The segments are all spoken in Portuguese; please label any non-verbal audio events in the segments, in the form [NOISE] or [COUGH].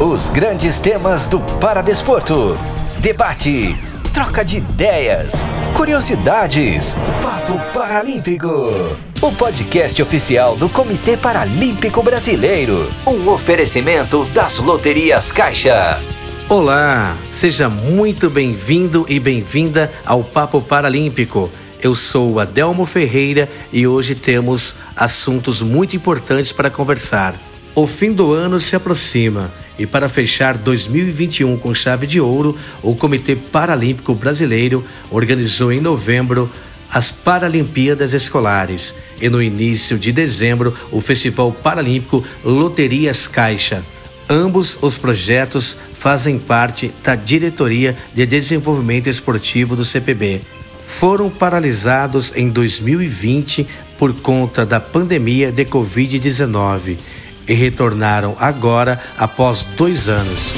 Os grandes temas do Paradesporto. Debate, troca de ideias, curiosidades. Papo Paralímpico. O podcast oficial do Comitê Paralímpico Brasileiro. Um oferecimento das loterias Caixa. Olá, seja muito bem-vindo e bem-vinda ao Papo Paralímpico. Eu sou Adelmo Ferreira e hoje temos assuntos muito importantes para conversar. O fim do ano se aproxima e, para fechar 2021 com chave de ouro, o Comitê Paralímpico Brasileiro organizou em novembro as Paralimpíadas Escolares e, no início de dezembro, o Festival Paralímpico Loterias Caixa. Ambos os projetos fazem parte da Diretoria de Desenvolvimento Esportivo do CPB. Foram paralisados em 2020 por conta da pandemia de Covid-19 e retornaram agora após dois anos.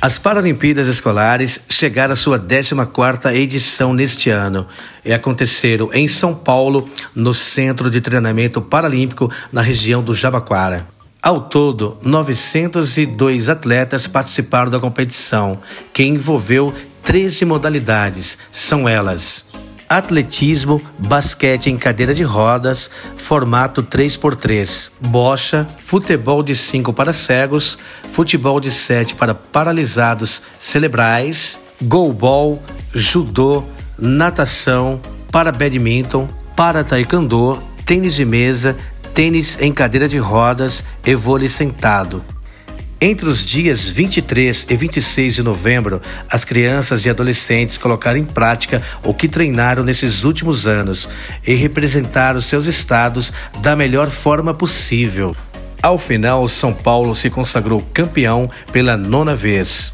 As Paralimpíadas Escolares chegaram à sua 14ª edição neste ano e aconteceram em São Paulo, no Centro de Treinamento Paralímpico na região do Jabaquara. Ao todo, 902 atletas participaram da competição, que envolveu 13 modalidades. São elas: atletismo, basquete em cadeira de rodas, formato 3x3, bocha, futebol de 5 para cegos, futebol de 7 para paralisados cerebrais, goalball, judô, natação, para badminton, para taekwondo, tênis de mesa, tênis em cadeira de rodas e vôlei sentado. Entre os dias 23 e 26 de novembro, as crianças e adolescentes colocaram em prática o que treinaram nesses últimos anos e representaram seus estados da melhor forma possível. Ao final, São Paulo se consagrou campeão pela nona vez.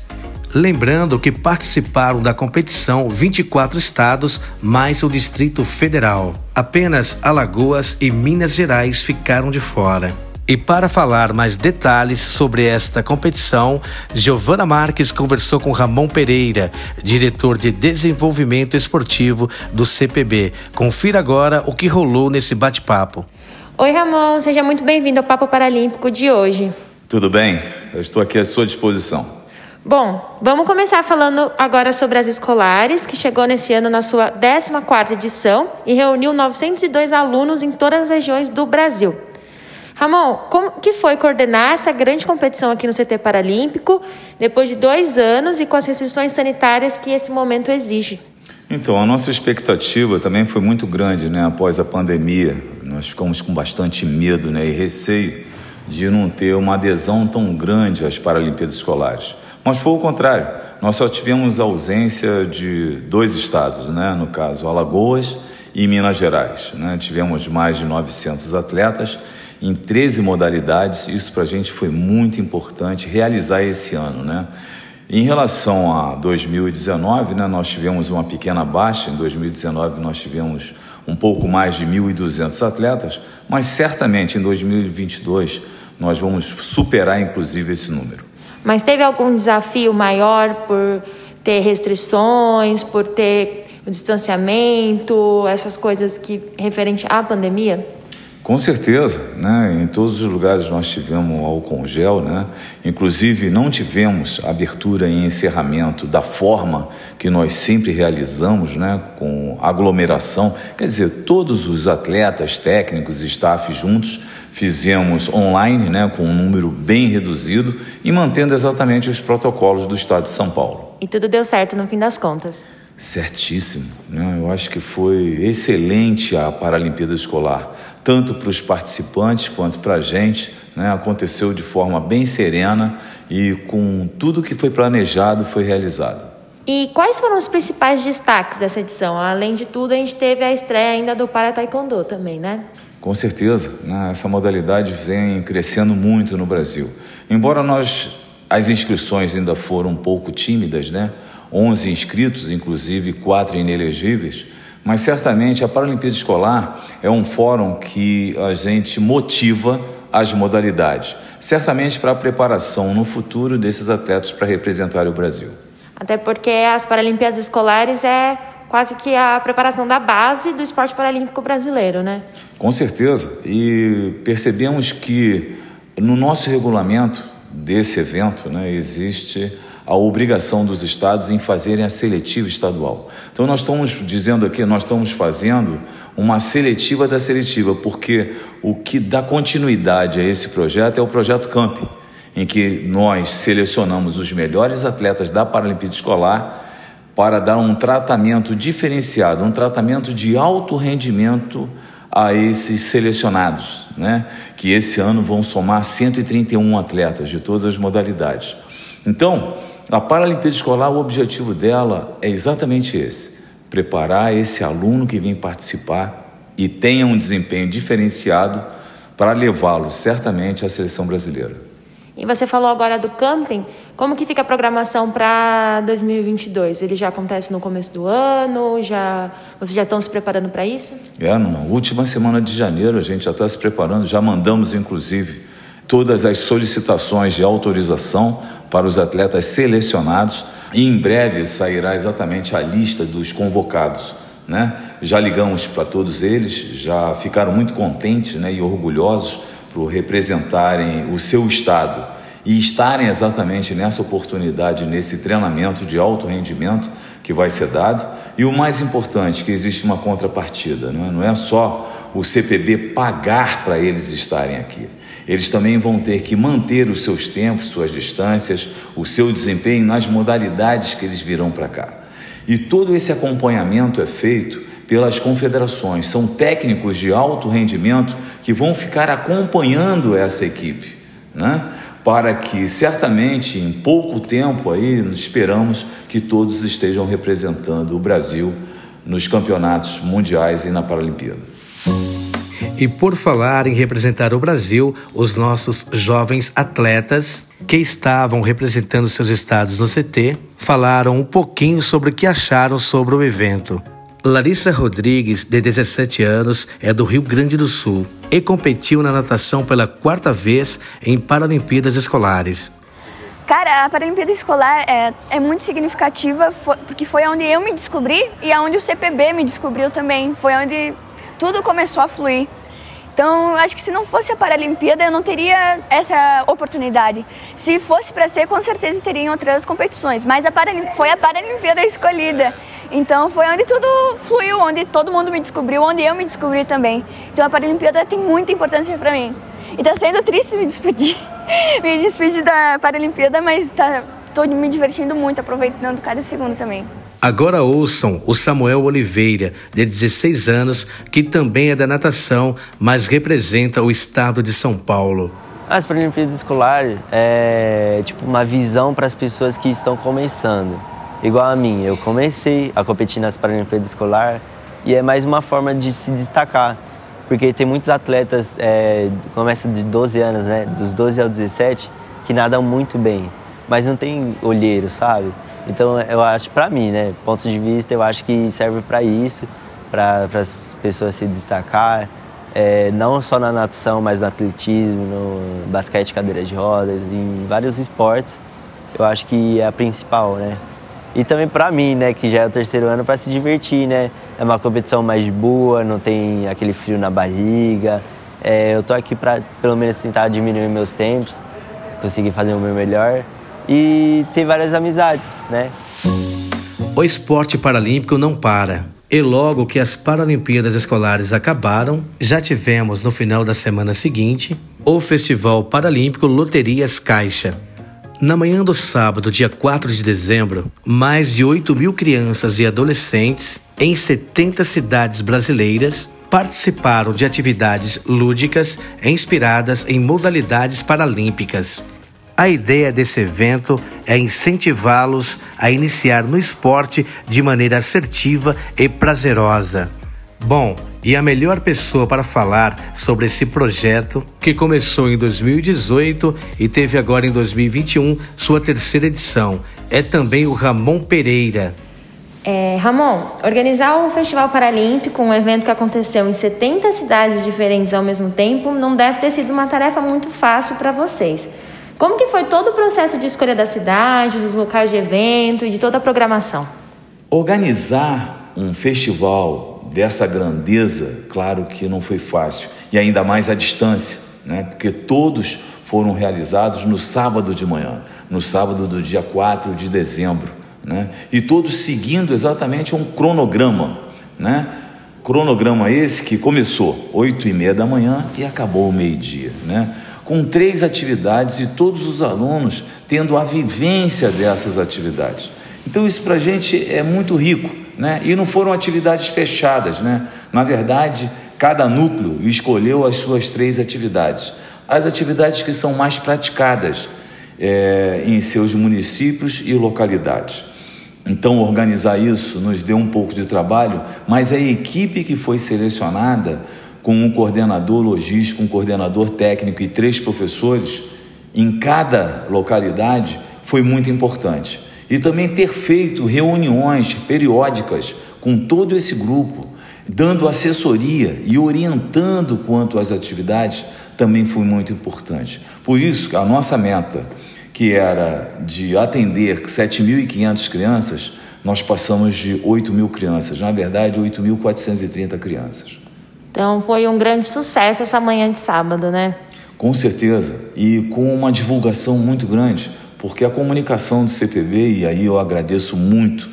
Lembrando que participaram da competição 24 estados mais o Distrito Federal. Apenas Alagoas e Minas Gerais ficaram de fora. E para falar mais detalhes sobre esta competição, Giovana Marques conversou com Ramon Pereira, diretor de desenvolvimento esportivo do CPB. Confira agora o que rolou nesse bate-papo. Oi, Ramon, seja muito bem-vindo ao Papo Paralímpico de hoje. Tudo bem, eu estou aqui à sua disposição. Bom, vamos começar falando agora sobre as escolares, que chegou nesse ano na sua 14ª edição e reuniu 902 alunos em todas as regiões do Brasil. Ramon, como que foi coordenar essa grande competição aqui no CT Paralímpico, depois de dois anos e com as restrições sanitárias que esse momento exige? Então, a nossa expectativa também foi muito grande, né? Após a pandemia, nós ficamos com bastante medo, né? E receio de não ter uma adesão tão grande às Paralimpíadas Escolares. Mas foi o contrário. Nós só tivemos ausência de dois estados, né? No caso, Alagoas e Minas Gerais. Né? Tivemos mais de 900 atletas em 13 modalidades. Isso para a gente foi muito importante realizar esse ano, né? Em relação a 2019, né, nós tivemos uma pequena baixa. Em 2019, nós tivemos um pouco mais de 1.200 atletas, mas certamente em 2022 nós vamos superar, inclusive, esse número. Mas teve algum desafio maior por ter restrições, por ter o distanciamento, essas coisas que referente à pandemia? Com certeza, né? em todos os lugares nós tivemos álcool gel, né? inclusive não tivemos abertura e encerramento da forma que nós sempre realizamos, né? com aglomeração. Quer dizer, todos os atletas, técnicos staff juntos fizemos online, né? com um número bem reduzido e mantendo exatamente os protocolos do Estado de São Paulo. E tudo deu certo no fim das contas. Certíssimo. Né? Eu acho que foi excelente a Paralimpíada Escolar tanto para os participantes quanto para a gente. Né? Aconteceu de forma bem serena e com tudo que foi planejado foi realizado. E quais foram os principais destaques dessa edição? Além de tudo, a gente teve a estreia ainda do Para Taekwondo também, né? Com certeza, né? essa modalidade vem crescendo muito no Brasil. Embora nós as inscrições ainda foram um pouco tímidas, né? 11 inscritos, inclusive quatro inelegíveis, mas certamente a Paralimpíada Escolar é um fórum que a gente motiva as modalidades, certamente para a preparação no futuro desses atletas para representar o Brasil. Até porque as Paralimpíadas Escolares é quase que a preparação da base do esporte paralímpico brasileiro, né? Com certeza. E percebemos que no nosso regulamento desse evento, né, existe a obrigação dos estados em fazerem a seletiva estadual. Então nós estamos dizendo aqui, nós estamos fazendo uma seletiva da seletiva, porque o que dá continuidade a esse projeto é o projeto Camp, em que nós selecionamos os melhores atletas da Paralimpíada Escolar para dar um tratamento diferenciado, um tratamento de alto rendimento a esses selecionados, né? que esse ano vão somar 131 atletas de todas as modalidades. Então, a Paralimpíada Escolar, o objetivo dela é exatamente esse: preparar esse aluno que vem participar e tenha um desempenho diferenciado para levá-lo certamente à seleção brasileira. E você falou agora do camping. Como que fica a programação para 2022? Ele já acontece no começo do ano? Já vocês já estão se preparando para isso? É, na última semana de janeiro a gente já está se preparando. Já mandamos inclusive todas as solicitações de autorização para os atletas selecionados. E em breve sairá exatamente a lista dos convocados. Né? Já ligamos para todos eles, já ficaram muito contentes né, e orgulhosos por representarem o seu estado e estarem exatamente nessa oportunidade, nesse treinamento de alto rendimento que vai ser dado. E o mais importante, que existe uma contrapartida, não é, não é só o CPB pagar para eles estarem aqui. Eles também vão ter que manter os seus tempos, suas distâncias, o seu desempenho nas modalidades que eles virão para cá. E todo esse acompanhamento é feito pelas confederações. São técnicos de alto rendimento que vão ficar acompanhando essa equipe, né? Para que certamente em pouco tempo aí esperamos que todos estejam representando o Brasil nos campeonatos mundiais e na Paralimpíada. E por falar em representar o Brasil, os nossos jovens atletas que estavam representando seus estados no CT falaram um pouquinho sobre o que acharam sobre o evento. Larissa Rodrigues, de 17 anos, é do Rio Grande do Sul e competiu na natação pela quarta vez em Paralimpíadas Escolares. Cara, a Paralimpíada Escolar é, é muito significativa porque foi onde eu me descobri e onde o CPB me descobriu também. Foi onde tudo começou a fluir. Então, acho que se não fosse a Paralimpíada, eu não teria essa oportunidade. Se fosse para ser, com certeza teria outras competições. Mas a foi a Paralimpíada escolhida. Então, foi onde tudo fluiu, onde todo mundo me descobriu, onde eu me descobri também. Então, a Paralimpíada tem muita importância para mim. E tá sendo triste me despedir, [LAUGHS] me despedir da Paralimpíada, mas tá, me divertindo muito, aproveitando cada segundo também. Agora ouçam o Samuel Oliveira, de 16 anos, que também é da natação, mas representa o estado de São Paulo. As Paralimpíadas Escolares é tipo uma visão para as pessoas que estão começando. Igual a mim, eu comecei a competir nas Paralimpíadas Escolares e é mais uma forma de se destacar, porque tem muitos atletas, é, começa de 12 anos, né, dos 12 aos 17, que nadam muito bem, mas não tem olheiro, sabe? Então eu acho, para mim, né, ponto de vista, eu acho que serve para isso, para as pessoas se destacar, é, não só na natação, mas no atletismo, no basquete, cadeira de rodas, em vários esportes. Eu acho que é a principal, né? E também para mim, né, que já é o terceiro ano, para se divertir, né? É uma competição mais boa, não tem aquele frio na barriga. É, eu tô aqui para pelo menos tentar diminuir meus tempos, conseguir fazer o meu melhor e ter várias amizades, né? O esporte paralímpico não para. E logo que as Paralimpíadas Escolares acabaram, já tivemos no final da semana seguinte o Festival Paralímpico Loterias Caixa. Na manhã do sábado, dia 4 de dezembro, mais de 8 mil crianças e adolescentes em 70 cidades brasileiras participaram de atividades lúdicas inspiradas em modalidades paralímpicas a ideia desse evento é incentivá-los a iniciar no esporte de maneira assertiva e prazerosa. Bom, e a melhor pessoa para falar sobre esse projeto, que começou em 2018 e teve agora em 2021 sua terceira edição, é também o Ramon Pereira. É, Ramon, organizar o Festival Paralímpico, um evento que aconteceu em 70 cidades diferentes ao mesmo tempo, não deve ter sido uma tarefa muito fácil para vocês. Como que foi todo o processo de escolha da cidade, dos locais de evento e de toda a programação? Organizar um festival dessa grandeza, claro que não foi fácil, e ainda mais à distância, né? porque todos foram realizados no sábado de manhã, no sábado do dia 4 de dezembro, né? e todos seguindo exatamente um cronograma. Né? Cronograma esse que começou 8 e meia da manhã e acabou o meio-dia, né? Com três atividades e todos os alunos tendo a vivência dessas atividades. Então isso para a gente é muito rico, né? E não foram atividades fechadas, né? Na verdade, cada núcleo escolheu as suas três atividades. As atividades que são mais praticadas é, em seus municípios e localidades. Então, organizar isso nos deu um pouco de trabalho, mas a equipe que foi selecionada, com um coordenador logístico, um coordenador técnico e três professores, em cada localidade, foi muito importante. E também ter feito reuniões periódicas com todo esse grupo, dando assessoria e orientando quanto às atividades, também foi muito importante. Por isso, a nossa meta, que era de atender 7.500 crianças, nós passamos de 8 mil crianças, na verdade, 8.430 crianças. Então, foi um grande sucesso essa manhã de sábado, né? Com certeza, e com uma divulgação muito grande, porque a comunicação do CPB, e aí eu agradeço muito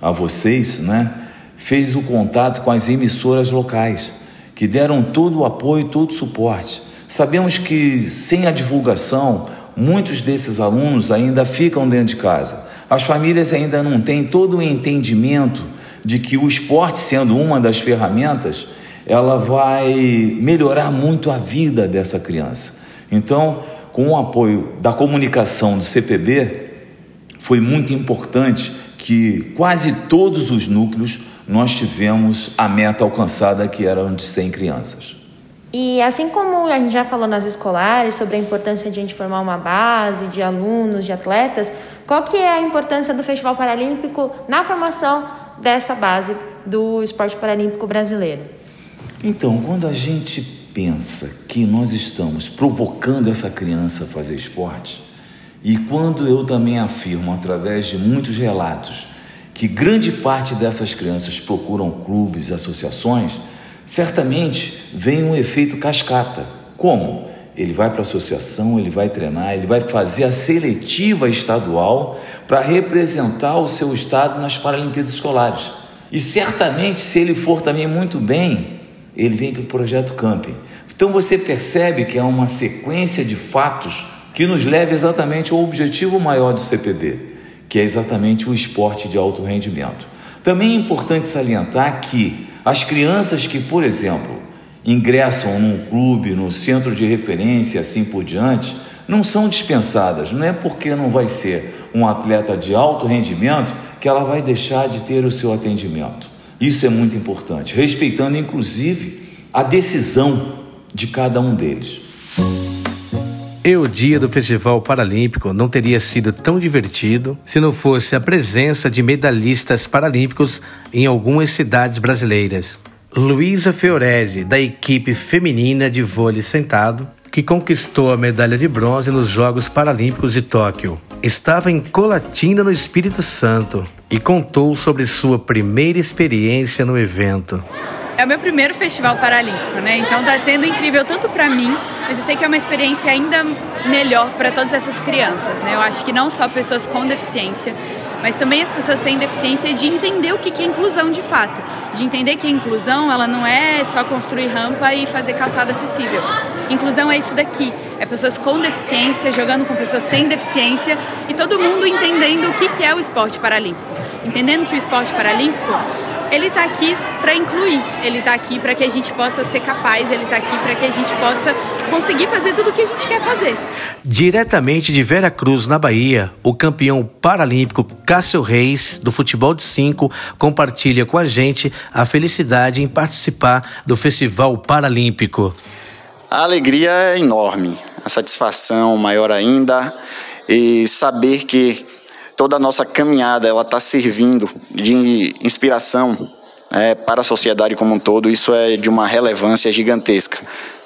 a vocês, né? fez o contato com as emissoras locais, que deram todo o apoio, todo o suporte. Sabemos que sem a divulgação, muitos desses alunos ainda ficam dentro de casa. As famílias ainda não têm todo o entendimento de que o esporte, sendo uma das ferramentas, ela vai melhorar muito a vida dessa criança. Então, com o apoio da comunicação do CPB, foi muito importante que quase todos os núcleos nós tivemos a meta alcançada que era de 100 crianças. E assim como a gente já falou nas escolares sobre a importância de a gente formar uma base de alunos, de atletas, qual que é a importância do Festival Paralímpico na formação dessa base do esporte paralímpico brasileiro? Então, quando a gente pensa que nós estamos provocando essa criança a fazer esporte, e quando eu também afirmo através de muitos relatos que grande parte dessas crianças procuram clubes, associações, certamente vem um efeito cascata. Como? Ele vai para a associação, ele vai treinar, ele vai fazer a seletiva estadual para representar o seu estado nas Paralimpíadas Escolares. E certamente, se ele for também muito bem, ele vem para o projeto Camping. Então você percebe que é uma sequência de fatos que nos leva exatamente ao objetivo maior do CPB, que é exatamente o esporte de alto rendimento. Também é importante salientar que as crianças que, por exemplo, ingressam num clube, no centro de referência, assim por diante, não são dispensadas. Não é porque não vai ser um atleta de alto rendimento que ela vai deixar de ter o seu atendimento. Isso é muito importante, respeitando inclusive a decisão de cada um deles. E o dia do Festival Paralímpico não teria sido tão divertido se não fosse a presença de medalhistas paralímpicos em algumas cidades brasileiras. Luísa Fiorese, da equipe feminina de vôlei sentado, que conquistou a medalha de bronze nos Jogos Paralímpicos de Tóquio, estava em Colatina, no Espírito Santo, e contou sobre sua primeira experiência no evento. É o meu primeiro festival paralímpico, né? Então está sendo incrível tanto para mim, mas eu sei que é uma experiência ainda melhor para todas essas crianças, né? Eu acho que não só pessoas com deficiência, mas também as pessoas sem deficiência de entender o que é inclusão de fato, de entender que a inclusão ela não é só construir rampa e fazer calçada acessível. Inclusão é isso daqui, é pessoas com deficiência jogando com pessoas sem deficiência e todo mundo entendendo o que é o esporte paralímpico, entendendo que o esporte paralímpico ele está aqui para incluir, ele está aqui para que a gente possa ser capaz, ele está aqui para que a gente possa conseguir fazer tudo o que a gente quer fazer. Diretamente de Vera Cruz, na Bahia, o campeão paralímpico Cássio Reis, do futebol de 5, compartilha com a gente a felicidade em participar do Festival Paralímpico. A alegria é enorme, a satisfação maior ainda e saber que toda a nossa caminhada ela está servindo de inspiração é, para a sociedade como um todo. Isso é de uma relevância gigantesca.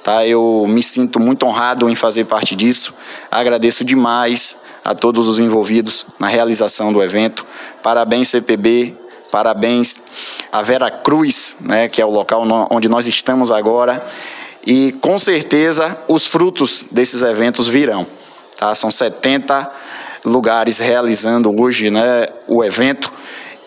Tá? Eu me sinto muito honrado em fazer parte disso. Agradeço demais a todos os envolvidos na realização do evento. Parabéns CPB, parabéns a Vera Cruz, né, que é o local onde nós estamos agora. E com certeza os frutos desses eventos virão. Tá? São 70 lugares realizando hoje né, o evento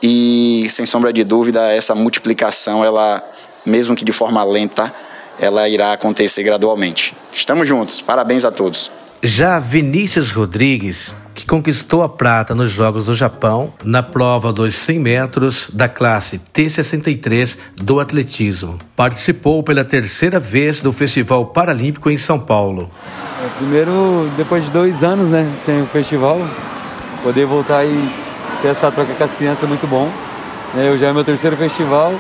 e sem sombra de dúvida essa multiplicação ela mesmo que de forma lenta ela irá acontecer gradualmente. Estamos juntos. Parabéns a todos. Já Vinícius Rodrigues, que conquistou a prata nos Jogos do Japão na prova dos 100 metros da classe T63 do atletismo, participou pela terceira vez do Festival Paralímpico em São Paulo. É, primeiro, depois de dois anos, né, sem o festival, poder voltar e ter essa troca com as crianças é muito bom. É, eu já é meu terceiro festival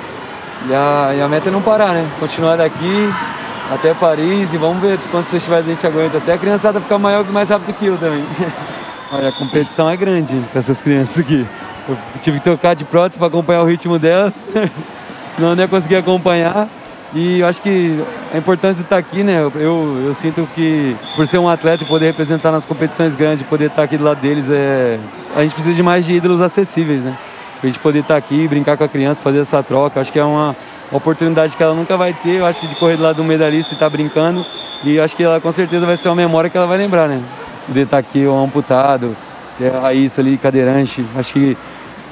e a, e a meta é não parar, né? Continuar daqui, até Paris e vamos ver quantos festivais a gente aguenta. Até a criançada ficar maior mais rápido que eu também. [LAUGHS] Olha, a competição é grande com essas crianças aqui. Eu tive que tocar de prótese para acompanhar o ritmo delas, [LAUGHS] senão eu não ia conseguir acompanhar. E eu acho que a importância de estar aqui, né? Eu, eu sinto que por ser um atleta e poder representar nas competições grandes, poder estar aqui do lado deles, é... a gente precisa de mais de ídolos acessíveis, né? Pra gente poder estar aqui, brincar com a criança, fazer essa troca. Acho que é uma oportunidade que ela nunca vai ter, eu acho que de correr do lado do medalhista e estar tá brincando. E acho que ela com certeza vai ser uma memória que ela vai lembrar, né? De estar tá aqui um amputado, ter a Raíssa ali cadeirante, acho que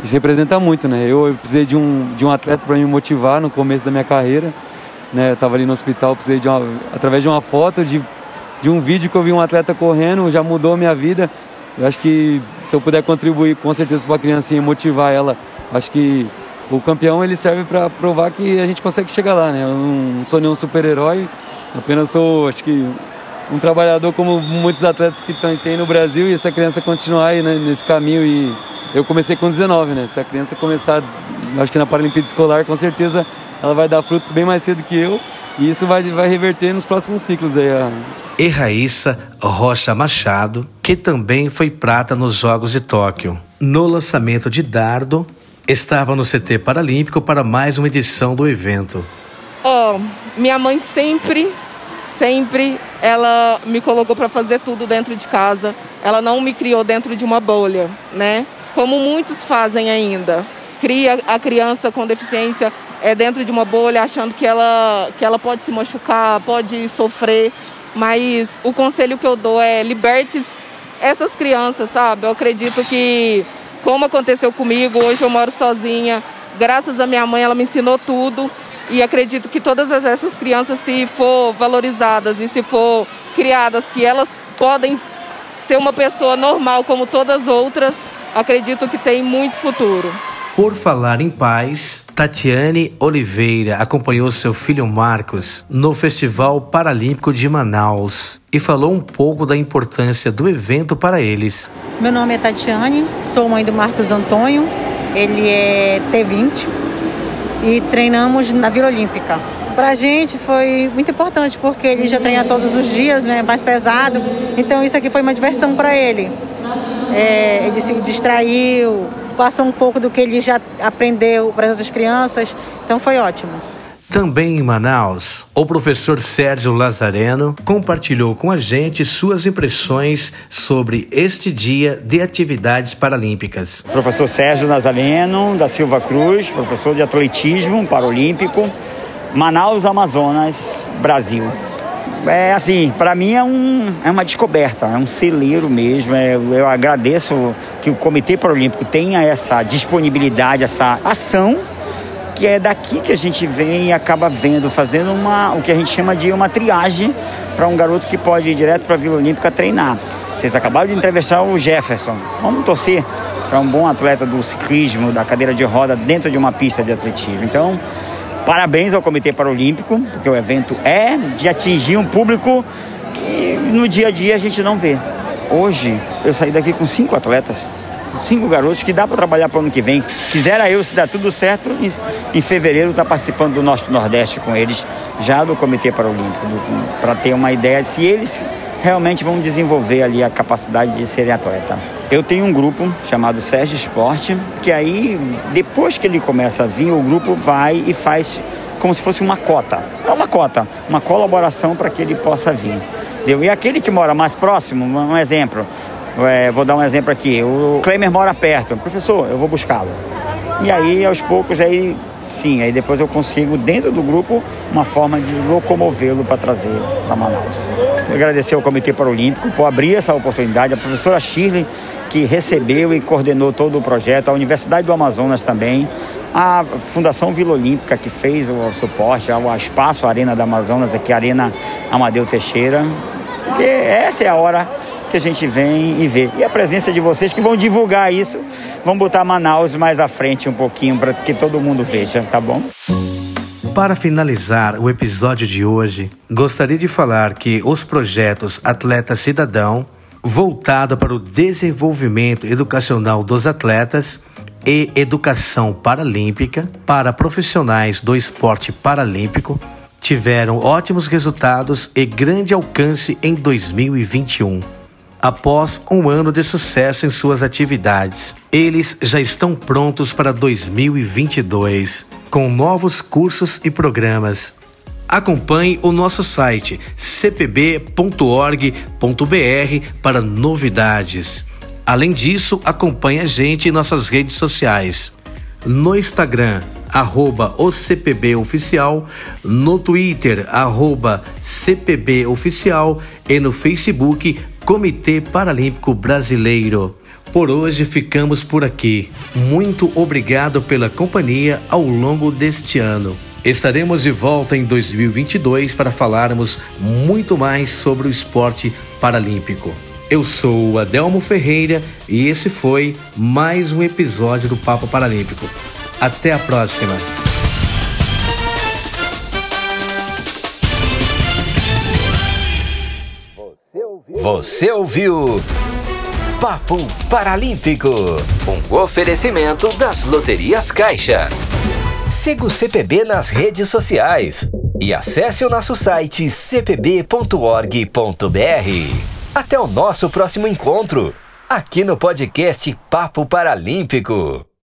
isso representa muito, né? Eu, eu precisei de um, de um atleta para me motivar no começo da minha carreira, né? Eu estava ali no hospital, precisei de uma, através de uma foto, de, de um vídeo que eu vi um atleta correndo, já mudou a minha vida. Eu acho que se eu puder contribuir com certeza para a criancinha e motivar ela, acho que o campeão ele serve para provar que a gente consegue chegar lá, né? Eu não sou nenhum super-herói, apenas sou, acho que, um trabalhador como muitos atletas que tem no Brasil e essa criança continuar aí né, nesse caminho e eu comecei com 19, né? Se a criança começar, acho que na Paralimpíada Escolar, com certeza ela vai dar frutos bem mais cedo que eu e isso vai, vai reverter nos próximos ciclos aí. E Raíssa Rocha Machado, que também foi prata nos Jogos de Tóquio. No lançamento de dardo, estava no CT Paralímpico para mais uma edição do evento. Oh, minha mãe sempre, sempre, ela me colocou para fazer tudo dentro de casa. Ela não me criou dentro de uma bolha, né? Como muitos fazem ainda. Cria a criança com deficiência é dentro de uma bolha, achando que ela, que ela pode se machucar, pode sofrer. Mas o conselho que eu dou é liberte essas crianças, sabe? Eu acredito que como aconteceu comigo. Hoje eu moro sozinha. Graças à minha mãe, ela me ensinou tudo. E acredito que todas essas crianças, se for valorizadas e se for criadas, que elas podem ser uma pessoa normal como todas as outras, acredito que tem muito futuro. Por falar em paz, Tatiane Oliveira acompanhou seu filho Marcos no Festival Paralímpico de Manaus e falou um pouco da importância do evento para eles. Meu nome é Tatiane, sou mãe do Marcos Antônio, ele é T20 e treinamos na Vila Olímpica. Para a gente foi muito importante porque ele já treina todos os dias, né, mais pesado, então isso aqui foi uma diversão para ele. É, ele se distraiu, passa um pouco do que ele já aprendeu para as outras crianças, então foi ótimo. Também em Manaus, o professor Sérgio Lazareno compartilhou com a gente suas impressões sobre este dia de atividades paralímpicas. Professor Sérgio Lazareno da Silva Cruz, professor de atletismo paralímpico, Manaus, Amazonas, Brasil. É assim, para mim é, um, é uma descoberta, é um celeiro mesmo. É, eu agradeço que o Comitê Paralímpico tenha essa disponibilidade, essa ação, que é daqui que a gente vem e acaba vendo, fazendo uma, o que a gente chama de uma triagem para um garoto que pode ir direto para a Vila Olímpica treinar. Vocês acabaram de entrevistar o Jefferson. Vamos torcer para um bom atleta do ciclismo, da cadeira de roda, dentro de uma pista de atletismo. Então, Parabéns ao Comitê Paralímpico, porque o evento é de atingir um público que no dia a dia a gente não vê. Hoje eu saí daqui com cinco atletas, cinco garotos que dá para trabalhar para o ano que vem. Quisera eu, se dar tudo certo, em, em fevereiro estar tá participando do nosso Nordeste com eles, já do Comitê Paralímpico, para ter uma ideia se eles realmente vão desenvolver ali a capacidade de serem atleta. Eu tenho um grupo chamado Sérgio Esporte, que aí, depois que ele começa a vir, o grupo vai e faz como se fosse uma cota. É uma cota, uma colaboração para que ele possa vir. E aquele que mora mais próximo, um exemplo, é, vou dar um exemplo aqui, o Klemer mora perto, professor, eu vou buscá-lo. E aí, aos poucos, aí sim, aí depois eu consigo, dentro do grupo, uma forma de locomovê-lo para trazer para Manaus. Agradecer ao Comitê Paralímpico por abrir essa oportunidade, a professora Shirley, que recebeu e coordenou todo o projeto, a Universidade do Amazonas também, a Fundação Vila Olímpica, que fez o suporte, o Espaço Arena da Amazonas, aqui a Arena Amadeu Teixeira, porque essa é a hora que a gente vem e vê. E a presença de vocês que vão divulgar isso, vão botar Manaus mais à frente um pouquinho para que todo mundo veja, tá bom? Para finalizar o episódio de hoje, gostaria de falar que os projetos Atleta Cidadão, voltado para o desenvolvimento educacional dos atletas, e Educação Paralímpica para profissionais do esporte paralímpico, tiveram ótimos resultados e grande alcance em 2021 após um ano de sucesso em suas atividades. Eles já estão prontos para 2022, com novos cursos e programas. Acompanhe o nosso site cpb.org.br para novidades. Além disso, acompanhe a gente em nossas redes sociais. No Instagram, arroba OCPBOficial, no Twitter, arroba CPBOficial e no Facebook, Comitê Paralímpico Brasileiro. Por hoje ficamos por aqui. Muito obrigado pela companhia ao longo deste ano. Estaremos de volta em 2022 para falarmos muito mais sobre o esporte paralímpico. Eu sou Adelmo Ferreira e esse foi mais um episódio do Papo Paralímpico. Até a próxima! Você ouviu Papo Paralímpico, um oferecimento das loterias Caixa. Siga o CPB nas redes sociais e acesse o nosso site cpb.org.br. Até o nosso próximo encontro, aqui no podcast Papo Paralímpico.